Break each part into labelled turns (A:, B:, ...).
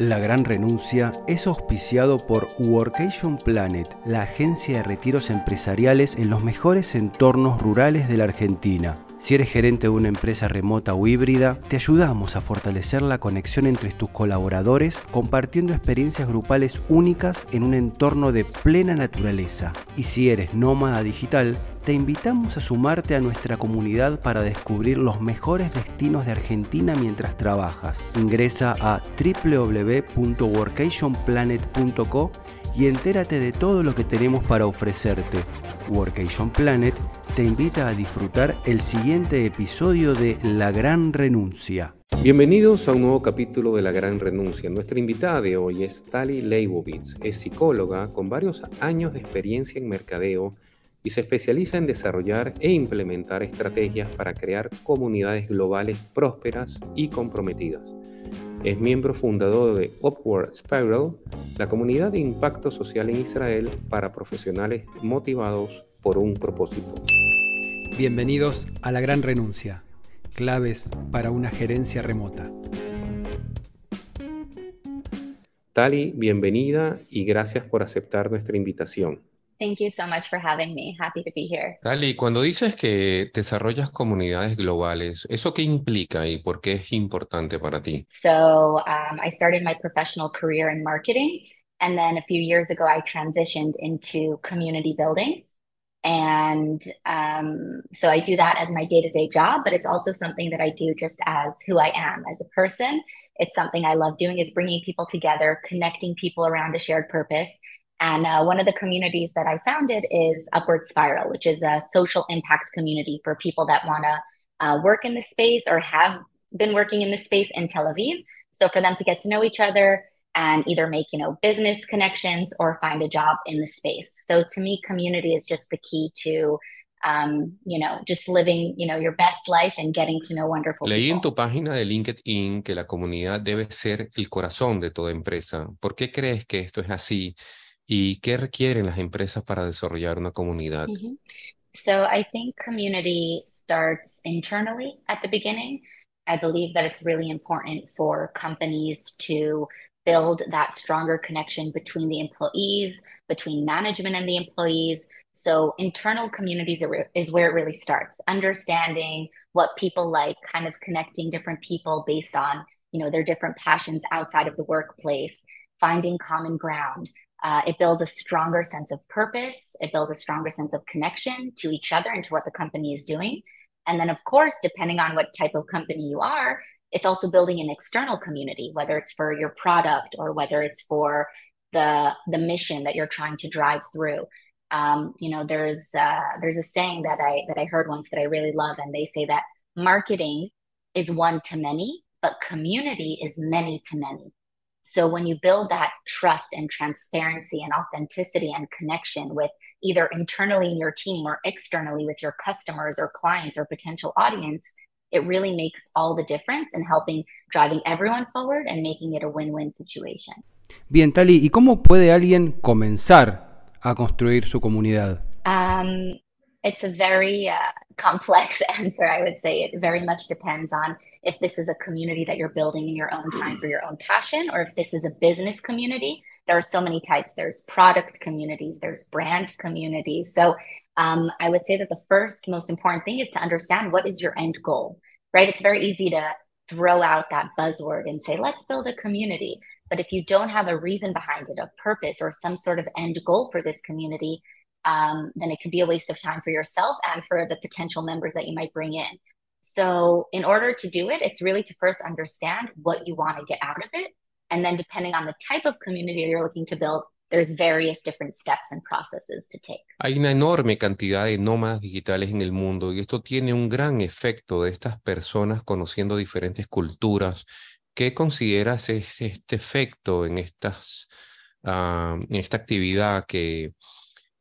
A: La Gran Renuncia es auspiciado por Workation Planet, la agencia de retiros empresariales en los mejores entornos rurales de la Argentina. Si eres gerente de una empresa remota o híbrida, te ayudamos a fortalecer la conexión entre tus colaboradores compartiendo experiencias grupales únicas en un entorno de plena naturaleza. Y si eres nómada digital, te invitamos a sumarte a nuestra comunidad para descubrir los mejores destinos de Argentina mientras trabajas. Ingresa a www.workationplanet.co y entérate de todo lo que tenemos para ofrecerte. Workation Planet te invita a disfrutar el siguiente episodio de La Gran Renuncia.
B: Bienvenidos a un nuevo capítulo de La Gran Renuncia. Nuestra invitada de hoy es Tali Leibovitz. Es psicóloga con varios años de experiencia en mercadeo y se especializa en desarrollar e implementar estrategias para crear comunidades globales prósperas y comprometidas. Es miembro fundador de Upward Spiral, la comunidad de impacto social en Israel para profesionales motivados por un propósito.
A: Bienvenidos a La Gran Renuncia, claves para una gerencia remota.
B: Tali, bienvenida y gracias por aceptar nuestra invitación.
C: Thank you so much for having me. Happy to be here.
B: Tali, cuando dices que desarrollas comunidades globales, ¿eso qué implica y por qué es importante para ti?
C: So, um, I started my professional career in marketing, and then a few years ago, I transitioned into community building. And um, so I do that as my day to day job, but it's also something that I do just as who I am as a person. It's something I love doing is bringing people together, connecting people around a shared purpose. And uh, one of the communities that I founded is Upward Spiral, which is a social impact community for people that want to uh, work in the space or have been working in the space in Tel Aviv. So for them to get to know each other, and either make you know business connections or find a job in the space so to me community is just the key to um, you know just living you know your best life and getting to know wonderful
B: Leí
C: people.
B: en tu página de LinkedIn que la comunidad debe ser el corazón de toda empresa. ¿Por qué crees que esto es así? ¿Y qué requieren las empresas para desarrollar una comunidad?
C: Mm -hmm. So I think community starts internally at the beginning. I believe that it's really important for companies to build that stronger connection between the employees, between management and the employees. So internal communities is where it really starts. Understanding what people like, kind of connecting different people based on you know their different passions outside of the workplace, finding common ground. Uh, it builds a stronger sense of purpose. It builds a stronger sense of connection to each other and to what the company is doing. And then, of course, depending on what type of company you are, it's also building an external community, whether it's for your product or whether it's for the the mission that you're trying to drive through. Um, you know, there's uh, there's a saying that I that I heard once that I really love, and they say that marketing is one to many, but community is many to many. So when you build that trust and transparency and authenticity and connection with either internally in your team or externally with your customers or clients or potential audience, it really makes all the difference in helping driving everyone forward and making it a win-win situation.
A: Bien, Tali, ¿y cómo puede alguien comenzar a construir su comunidad?
C: Um, it's a very uh, complex answer, I would say. It very much depends on if this is a community that you're building in your own time for your own passion, or if this is a business community. There are so many types. There's product communities, there's brand communities. So um, I would say that the first most important thing is to understand what is your end goal, right? It's very easy to throw out that buzzword and say, let's build a community. But if you don't have a reason behind it, a purpose, or some sort of end goal for this community, um, then it can be a waste of time for yourself and for the potential members that you might bring in. So, in order to do it, it's really to first understand what you want to get out of it. And then, depending on the type of community you're looking to build, there's various different steps and processes to take.
B: Hay una enorme cantidad de nómadas digitales en el mundo y esto tiene un gran efecto de estas personas conociendo diferentes culturas. ¿Qué consideras es este efecto en, estas, uh, en esta actividad que,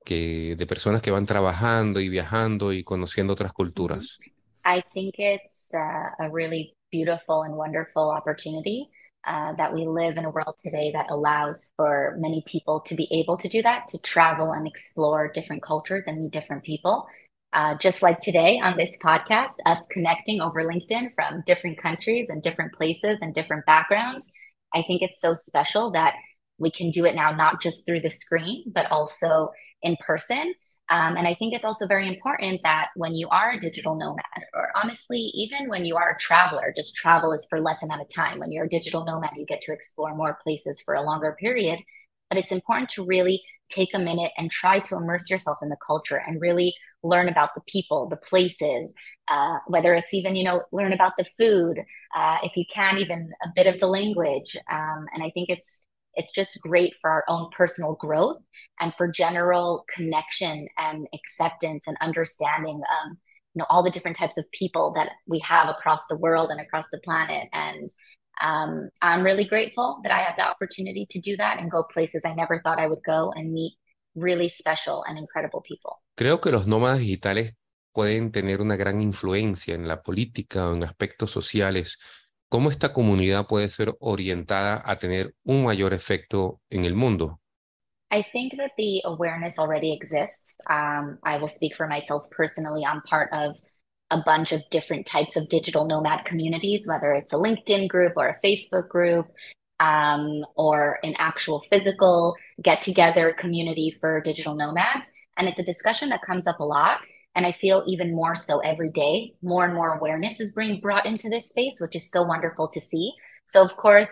B: que de personas que van trabajando y viajando y conociendo otras culturas?
C: I think it's uh, a really beautiful and wonderful opportunity uh, that we live in a world today that allows for many people to be able to do that, to travel and explore different cultures and meet different people. Uh, just like today on this podcast, us connecting over LinkedIn from different countries and different places and different backgrounds. I think it's so special that we can do it now, not just through the screen, but also in person. Um, and I think it's also very important that when you are a digital nomad, or honestly, even when you are a traveler, just travel is for less amount of time. When you're a digital nomad, you get to explore more places for a longer period. But it's important to really take a minute and try to immerse yourself in the culture and really learn about the people, the places, uh, whether it's even, you know, learn about the food, uh, if you can, even a bit of the language. Um, and I think it's it's just great for our own personal growth and for general connection and acceptance and understanding of you know all the different types of people that we have across the world and across the planet. And um, i'm really grateful that i have the opportunity to do that and go places i never thought i would go and meet really special and incredible people.
B: Creo que los nómadas digitales pueden tener una gran influencia en la política o en aspectos sociales ¿Cómo esta comunidad puede ser orientada a tener un mayor efecto en el mundo?
C: I think that the awareness already exists. Um, I will speak for myself personally. I'm part of a bunch of different types of digital nomad communities, whether it's a LinkedIn group or a Facebook group, um, or an actual physical get together community for digital nomads. And it's a discussion that comes up a lot. And I feel even more so every day, more and more awareness is being brought into this space, which is so wonderful to see. So, of course,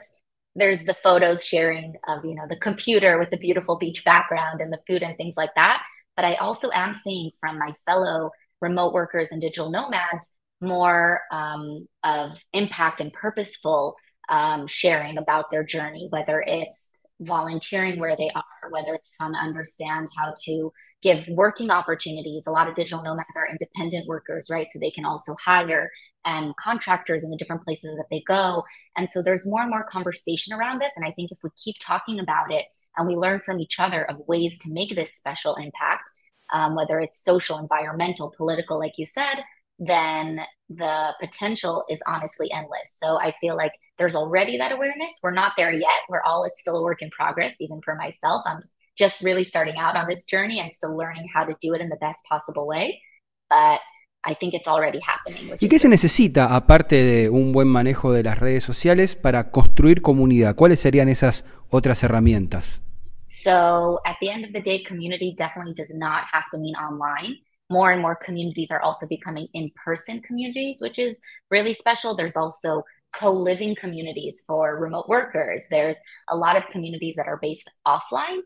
C: there's the photos sharing of, you know, the computer with the beautiful beach background and the food and things like that. But I also am seeing from my fellow remote workers and digital nomads more um, of impact and purposeful um, sharing about their journey, whether it's volunteering where they are, whether it's trying to understand how to give working opportunities. A lot of digital nomads are independent workers, right? So they can also hire and contractors in the different places that they go. And so there's more and more conversation around this. And I think if we keep talking about it and we learn from each other of ways to make this special impact, um, whether it's social, environmental, political, like you said, then the potential is honestly endless. So I feel like there's already that awareness. We're not there yet. We're all, it's still a work in progress, even for myself. I'm just really starting out on this journey and still learning how to do it in the best possible way. But I think it's already happening.
A: ¿Y qué se necesita, aparte de un buen manejo de las redes sociales, para construir comunidad? ¿Cuáles serían esas otras herramientas?
C: So, at the end of the day, community definitely does not have to mean online. more and more communities are also becoming in person communities, which is really special. There's also co living communities for remote workers. There's a lot of communities that are based offline.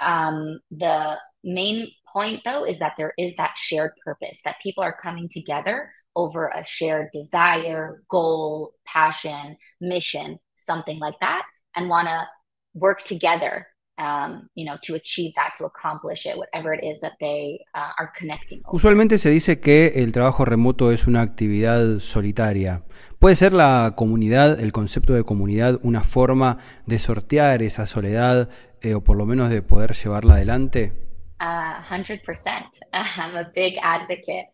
C: Um, the main point, though, is that there is that shared purpose, that people are coming together over a shared desire, goal, passion, mission, something like that, and want to work together Um, you know, to achieve that, to accomplish it, whatever it is that they uh, are connecting.
A: Usualmente se dice que el trabajo remoto es una actividad solitaria. ¿Puede ser la comunidad, el concepto de comunidad, una forma de sortear esa soledad eh, o por lo menos de poder llevarla adelante?
C: Uh, 100%. I'm a big advocate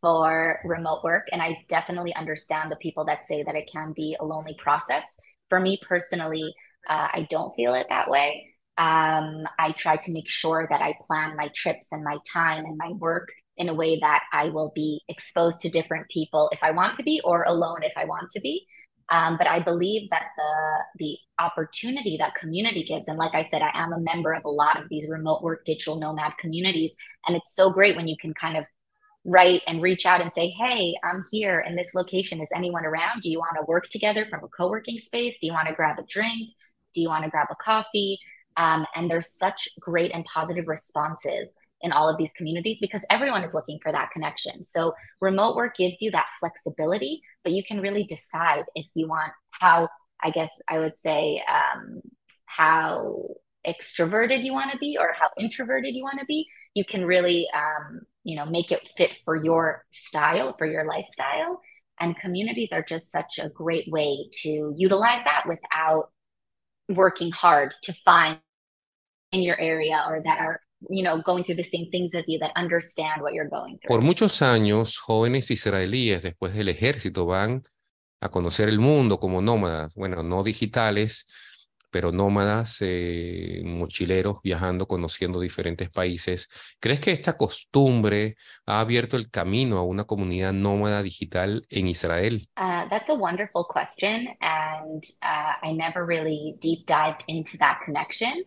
C: for remote work, and I definitely understand the people that say that it can be a lonely process. For me personally, uh, I don't feel it that way. Um, I try to make sure that I plan my trips and my time and my work in a way that I will be exposed to different people if I want to be, or alone if I want to be. Um, but I believe that the the opportunity that community gives, and like I said, I am a member of a lot of these remote work digital nomad communities, and it's so great when you can kind of write and reach out and say, "Hey, I'm here in this location. Is anyone around? Do you want to work together from a co-working space? Do you want to grab a drink? Do you want to grab a coffee?" Um, and there's such great and positive responses in all of these communities because everyone is looking for that connection. So remote work gives you that flexibility, but you can really decide if you want how, I guess I would say, um, how extroverted you want to be or how introverted you want to be. You can really, um, you know, make it fit for your style, for your lifestyle. And communities are just such a great way to utilize that without working hard to find in your area or that are you know, going through the same things as you that understand what you're going through.
B: Por muchos años, jóvenes israelíes después del ejército van a conocer el mundo como nómadas, bueno, no digitales, pero nómadas, eh, mochileros, viajando, conociendo diferentes países. ¿Crees que esta costumbre ha abierto el camino a una comunidad nómada digital en Israel?
C: Uh, that's a wonderful question, and uh, I never really deep dived into that connection.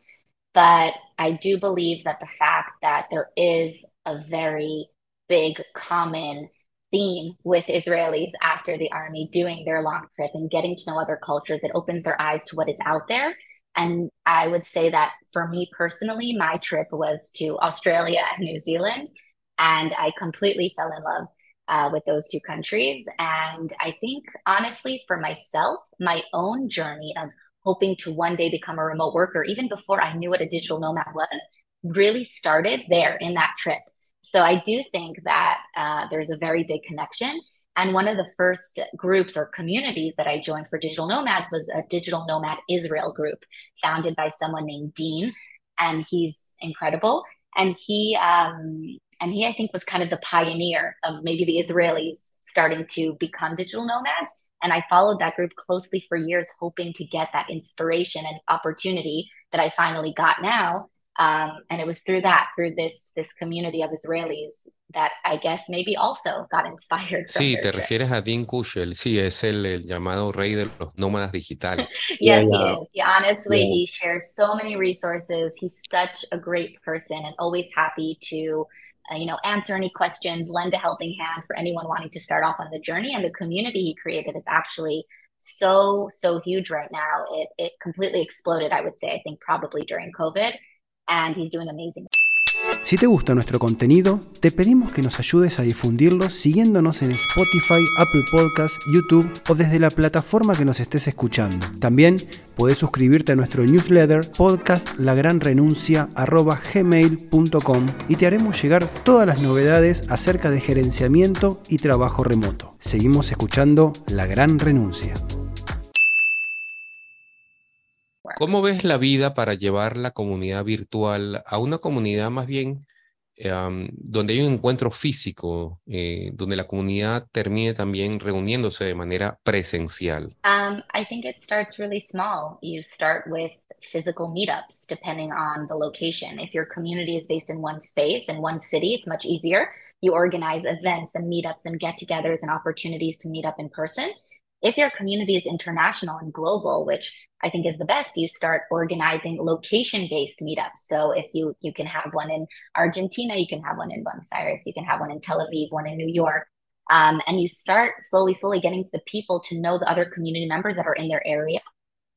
C: But I do believe that the fact that there is a very big common theme with Israelis after the army doing their long trip and getting to know other cultures. It opens their eyes to what is out there. And I would say that for me personally, my trip was to Australia and New Zealand. And I completely fell in love uh, with those two countries. And I think, honestly, for myself, my own journey of hoping to one day become a remote worker, even before I knew what a digital nomad was, really started there in that trip. So I do think that uh, there's a very big connection. And one of the first groups or communities that I joined for digital nomads was a digital nomad Israel group founded by someone named Dean. And he's incredible. And he, um, and he, I think, was kind of the pioneer of maybe the Israelis starting to become digital nomads. And I followed that group closely for years, hoping to get that inspiration and opportunity that I finally got now Um, and it was through that, through this, this community of Israelis that I guess maybe also got inspired.
B: Sí, te
C: trip.
B: refieres a Dean Kushel. Sí, es el, el llamado rey de los nómadas digitales.
C: yes,
A: Yeah,
C: he
A: yeah.
C: is. He honestly,
A: Yeah.
C: he shares so many resources. He's such a great person and always happy to, uh, you know, answer any questions, lend a helping hand for anyone wanting to start off on the journey. And the community he created is actually so, so huge right now. It, it completely exploded, I would say, I think probably during COVID. And he's doing amazing.
A: Si te gusta nuestro contenido, te pedimos que nos ayudes a difundirlo siguiéndonos en Spotify, Apple Podcasts, YouTube o desde la plataforma que nos estés escuchando. También puedes suscribirte a nuestro newsletter podcastlagranrenuncia@gmail.com y te haremos llegar todas las novedades acerca de gerenciamiento y trabajo remoto. Seguimos escuchando La Gran Renuncia.
B: ¿Cómo ves la vida para llevar la comunidad virtual a una comunidad más bien um, donde hay un encuentro físico, eh, donde la comunidad termine también reuniéndose de manera presencial?
C: Um, I think it starts really small. You start with physical meetups depending on the location. If your community is based in one space, in one city, it's much easier. You organize events and meetups and get togethers and opportunities to meet up in person. If your community is international and global, which I think is the best, you start organizing location based meetups. So if you you can have one in Argentina, you can have one in Buenos Aires, you can have one in Tel Aviv, one in New York. Um, and you start slowly, slowly getting the people to know the other community members that are in their area.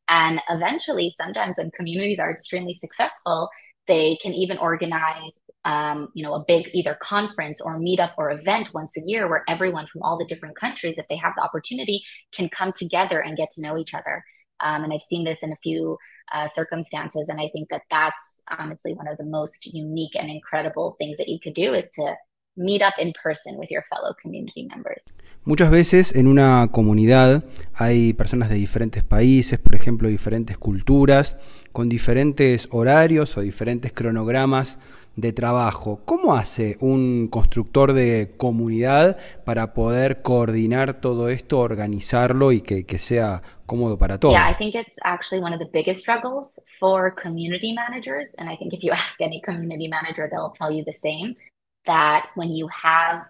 C: And eventually, sometimes when communities are extremely successful, they can even organize, um, you know, a big either conference or meetup or event once a year where everyone from all the different countries, if they have the opportunity, can come together and get to know each other. Um, and I've seen this in a few uh, circumstances, and I think that that's honestly one of the most unique and incredible things that you could do is to meet up in person with your fellow community members.
A: Muchas veces en una comunidad hay personas de diferentes países, por ejemplo, diferentes culturas, con diferentes horarios o diferentes cronogramas de trabajo. ¿Cómo hace un constructor de comunidad para poder coordinar todo esto, organizarlo y que, que sea cómodo para todos?
C: Yeah, I think it's actually one of the biggest struggles for community managers. And I think if you ask any community manager, they'll tell you the same that when you have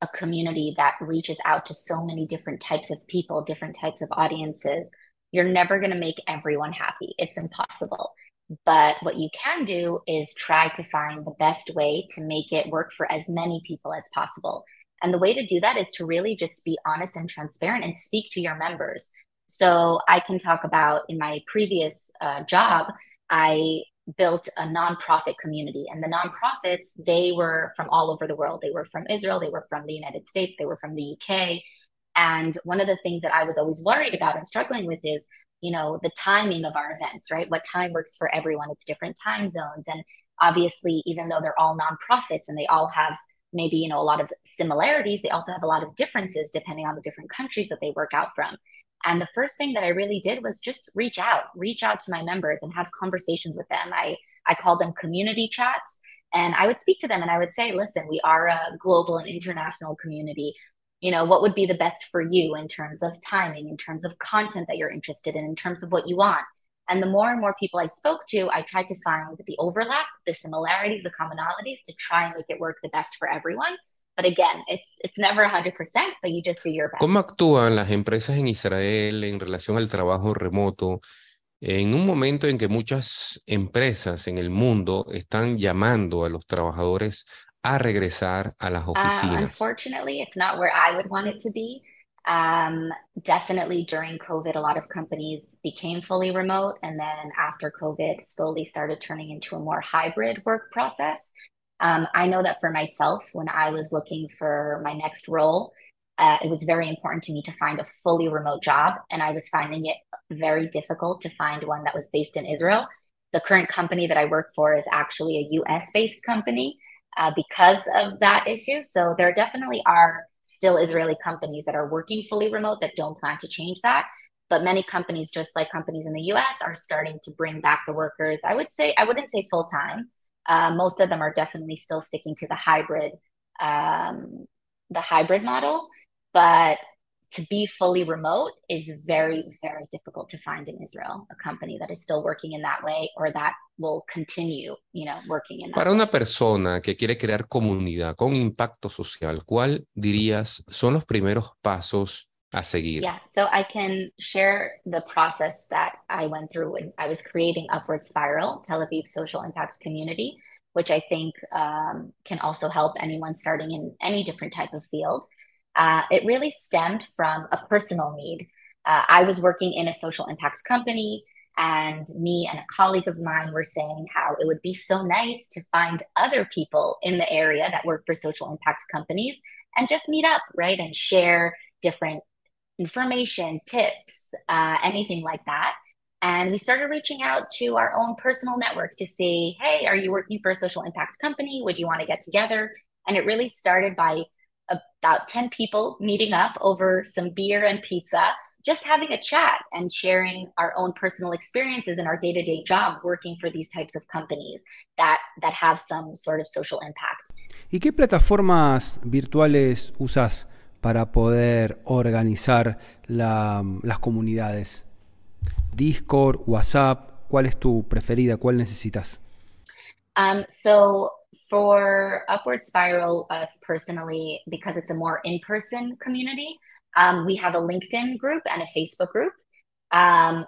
C: a community that reaches out to so many different types of people, different types of audiences, you're never going to make everyone happy. It's impossible. But what you can do is try to find the best way to make it work for as many people as possible. And the way to do that is to really just be honest and transparent and speak to your members. So I can talk about in my previous uh, job, I built a nonprofit community. And the nonprofits they were from all over the world. They were from israel. They were from the united states. They were from the uk and one of the things that i was always worried about and struggling with is you know the timing of our events right? What time works for everyone. It's different time zones. And obviously even though they're all nonprofits and they all have maybe you know a lot of similarities they also have a lot of differences depending on the different countries that they work out from and the first thing that I really did was just reach out, reach out to my members and have conversations with them. I, I called them community chats and I would speak to them and I would say, listen, we are a global and international community. You know, what would be the best for you in terms of timing, in terms of content that you're interested in, in terms of what you want? And the more and more people I spoke to, I tried to find the overlap, the similarities, the commonalities to try and make it work the best for everyone. But again, it's, it's never 100%, but you just do your best.
B: ¿Cómo actúan las empresas en Israel en relación al trabajo remoto? En un momento en que muchas empresas en el mundo están llamando a los trabajadores a regresar a las
C: Uh, unfortunately, it's not where I would want it to be. Um, definitely during COVID, a lot of companies became fully remote, and then after COVID, slowly started turning into a more hybrid work process. Um, I know that for myself, when I was looking for my next role, uh, it was very important to me to find a fully remote job, and I was finding it very difficult to find one that was based in Israel. The current company that I work for is actually a US based company uh, because of that issue. So there definitely are still Israeli companies that are working fully remote that don't plan to change that. But many companies, just like companies in the US, are starting to bring back the workers. I would say, I wouldn't say full time. Uh, most of them are definitely still sticking to the hybrid, um, the hybrid model. But to be fully remote is very, very difficult to find in Israel. A company that is still working in that way or that will continue, you know, working in that
B: Para
C: way.
B: una persona que quiere crear comunidad con impacto social, ¿cuál dirías son los primeros pasos a seguir?
C: Yeah, so I can share the process that I went through when I was creating Upward Spiral, Tel Aviv social impact community, which I think um, can also help anyone starting in any different type of field. Uh, it really stemmed from a personal need. Uh, I was working in a social impact company, and me and a colleague of mine were saying how it would be so nice to find other people in the area that work for social impact companies and just meet up, right? And share different information, tips, uh, anything like that. And we started reaching out to our own personal network to say, hey, are you working for a social impact company? Would you want to get together? And it really started by about 10 people meeting up over some beer and pizza, just having a chat and sharing our own personal experiences in our day-to-day job working for these types of companies that that have some sort of social impact.
A: ¿Y qué plataformas virtuales usas para poder organizar la- las comunidades? Discord, WhatsApp, ¿cuál es tu preferida? ¿Cuál necesitas?
C: Um, so for Upward Spiral, us personally, because it's a more in-person community, um, we have a LinkedIn group and a Facebook group. Um,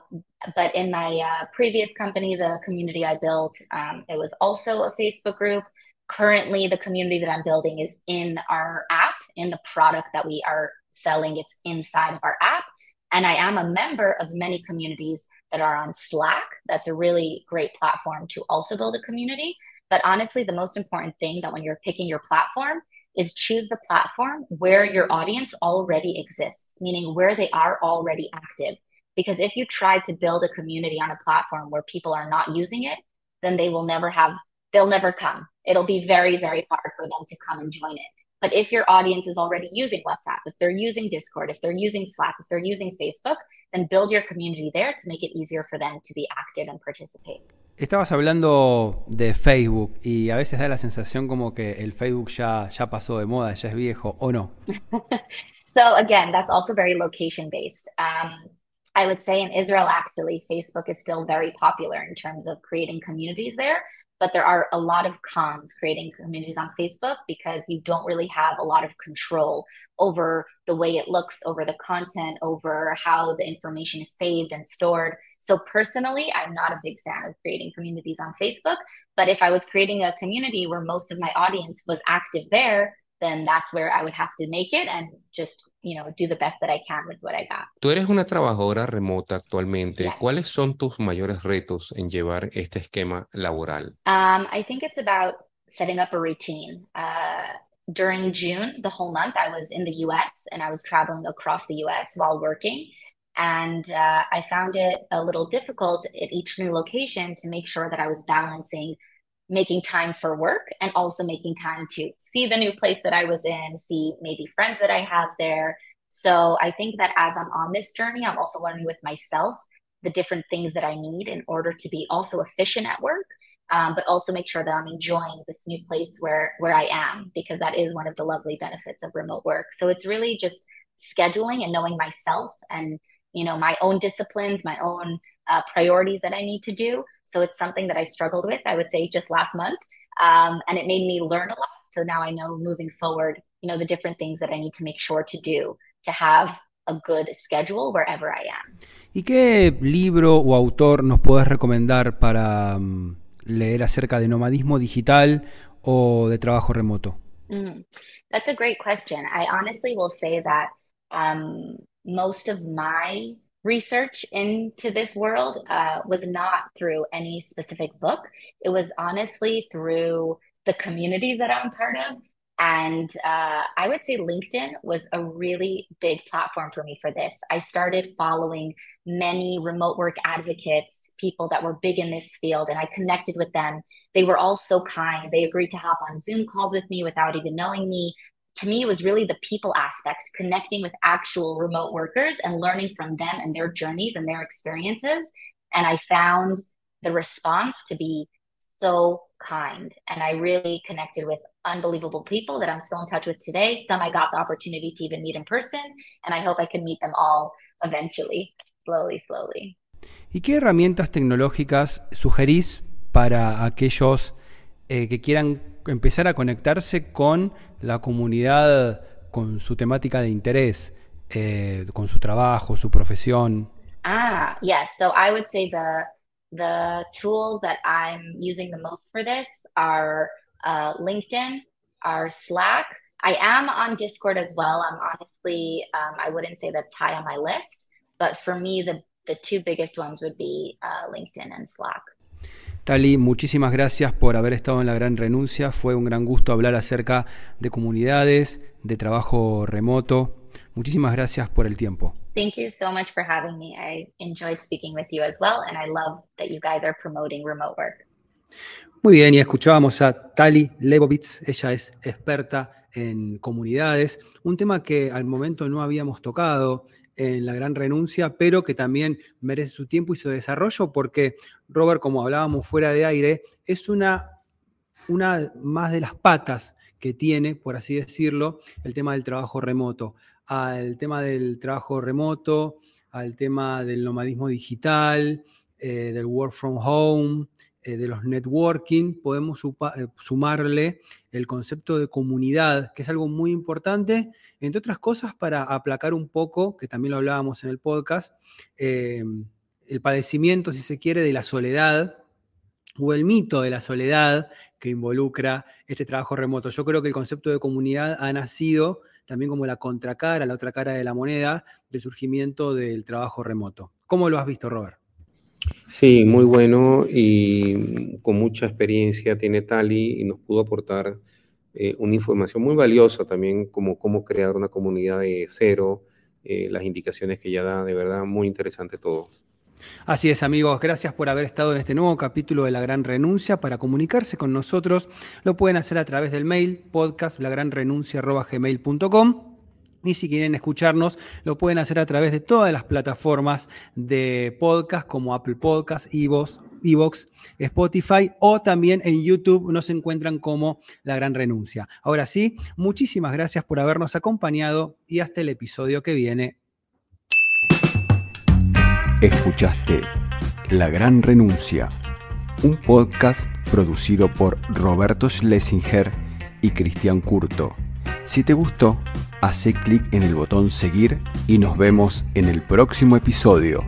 C: but in my uh, previous company, the community I built, um, it was also a Facebook group. Currently, the community that I'm building is in our app, in the product that we are selling. It's inside of our app. And I am a member of many communities that are on Slack. That's a really great platform to also build a community. But honestly, the most important thing that when you're picking your platform is choose the platform where your audience already exists, meaning where they are already active. Because if you try to build a community on a platform where people are not using it, then they will never have, they'll never come. It'll be very, very hard for them to come and join it. But if your audience is already using WhatsApp, if they're using Discord, if they're using Slack, if they're using Facebook, then build your community there to make it easier for them to be active and participate.
A: Estabas hablando de Facebook y a veces da la sensación como que el Facebook ya, ya pasó de moda, ya es viejo, ¿o no?
C: so again, that's also very location based. Um, I would say in Israel, actually, Facebook is still very popular in terms of creating communities there. But there are a lot of cons creating communities on Facebook because you don't really have a lot of control over the way it looks, over the content, over how the information is saved and stored. So personally, I'm not a big fan of creating communities on Facebook. But if I was creating a community where most of my audience was active there, then that's where I would have to make it and just, you know, do the best that I can with what I got.
B: Tú eres una trabajadora remota actualmente.
C: Yes.
B: ¿Cuáles son tus mayores retos en llevar este esquema laboral?
C: Um, I think it's about setting up a routine. Uh, during June, the whole month, I was in the US and I was traveling across the US while working. And uh, I found it a little difficult at each new location to make sure that I was balancing making time for work and also making time to see the new place that I was in, see maybe friends that I have there. So I think that as I'm on this journey, I'm also learning with myself the different things that I need in order to be also efficient at work, um, but also make sure that I'm enjoying this new place where where I am because that is one of the lovely benefits of remote work. So it's really just scheduling and knowing myself and you know my own disciplines my own uh, priorities that i need to do. So it's something that i struggled with i would say just last month. Um, and it made me learn a lot. So now i know moving forward you know the different things that i need to make sure to do to have a good schedule wherever i am.
A: Y qué libro o autor nos puedes recomendar para um, leer acerca de nomadismo digital o de trabajo remoto?
C: Mm, that's a great question. I honestly will say that um, most of my research into this world uh, was not through any specific book. It was honestly through the community that I'm part of. And uh, I would say LinkedIn was a really big platform for me for this. I started following many remote work advocates, people that were big in this field, and I connected with them. They were all so kind. They agreed to hop on Zoom calls with me without even knowing me to me, it was really the people aspect, connecting with actual remote workers and learning from them and their journeys and their experiences. And I found the response to be so kind. And I really connected with unbelievable people that I'm still in touch with today. Some I got the opportunity to even meet in person, and I hope I can meet them all eventually, slowly, slowly.
A: ¿Y qué herramientas tecnológicas sugerís para aquellos eh, que quieran empezar a conectarse con la comunidad, con su temática de interés, eh, con su trabajo, su profesión?
C: Ah, yes. So I would say the the tools that I'm using the most for this are uh, LinkedIn, are Slack. I am on Discord as well. I'm honestly, um, I wouldn't say that's high on my list, but for me, the the two biggest ones would be uh, LinkedIn and Slack.
A: Tali, muchísimas gracias por haber estado en la gran renuncia. Fue un gran gusto hablar acerca de comunidades, de trabajo remoto. Muchísimas gracias por el tiempo.
C: Thank you so much for having me. I enjoyed speaking with you as well, and I love that you guys are promoting remote work.
A: Muy bien, y escuchábamos a Tali Lebovitz. Ella es experta en comunidades, un tema que al momento no habíamos tocado en La Gran Renuncia, pero que también merece su tiempo y su desarrollo, porque Robert, como hablábamos fuera de aire, es una, una más de las patas que tiene, por así decirlo, el tema del trabajo remoto. Al tema del trabajo remoto, al tema del nomadismo digital, eh, del work from home, eh, de los networking, podemos eh, sumarle el concepto de comunidad, que es algo muy importante, entre otras cosas para aplacar un poco, que también lo hablábamos en el podcast, eh, el padecimiento, si se quiere, de la soledad o el mito de la soledad que involucra este trabajo remoto. Yo creo que el concepto de comunidad ha nacido también como la contracara, la otra cara de la moneda del surgimiento del trabajo remoto. ¿Cómo lo has visto, Robert?
B: Sí, muy bueno y con mucha experiencia tiene Tali y nos pudo aportar eh, una información muy valiosa también como cómo crear una comunidad de cero, eh, las indicaciones que ella da, de verdad muy interesante todo.
A: Así es, amigos, gracias por haber estado en este nuevo capítulo de La Gran Renuncia. Para comunicarse con nosotros, lo pueden hacer a través del mail podcast lagranrenuncia.gmail.com y si quieren escucharnos, lo pueden hacer a través de todas las plataformas de podcast como Apple Podcasts, Evox, Spotify o también en YouTube nos encuentran como La Gran Renuncia. Ahora sí, muchísimas gracias por habernos acompañado y hasta el episodio que viene.
D: Escuchaste La Gran Renuncia, un podcast producido por Roberto Schlesinger y Cristian Curto. Si te gustó, hace clic en el botón seguir y nos vemos en el próximo episodio.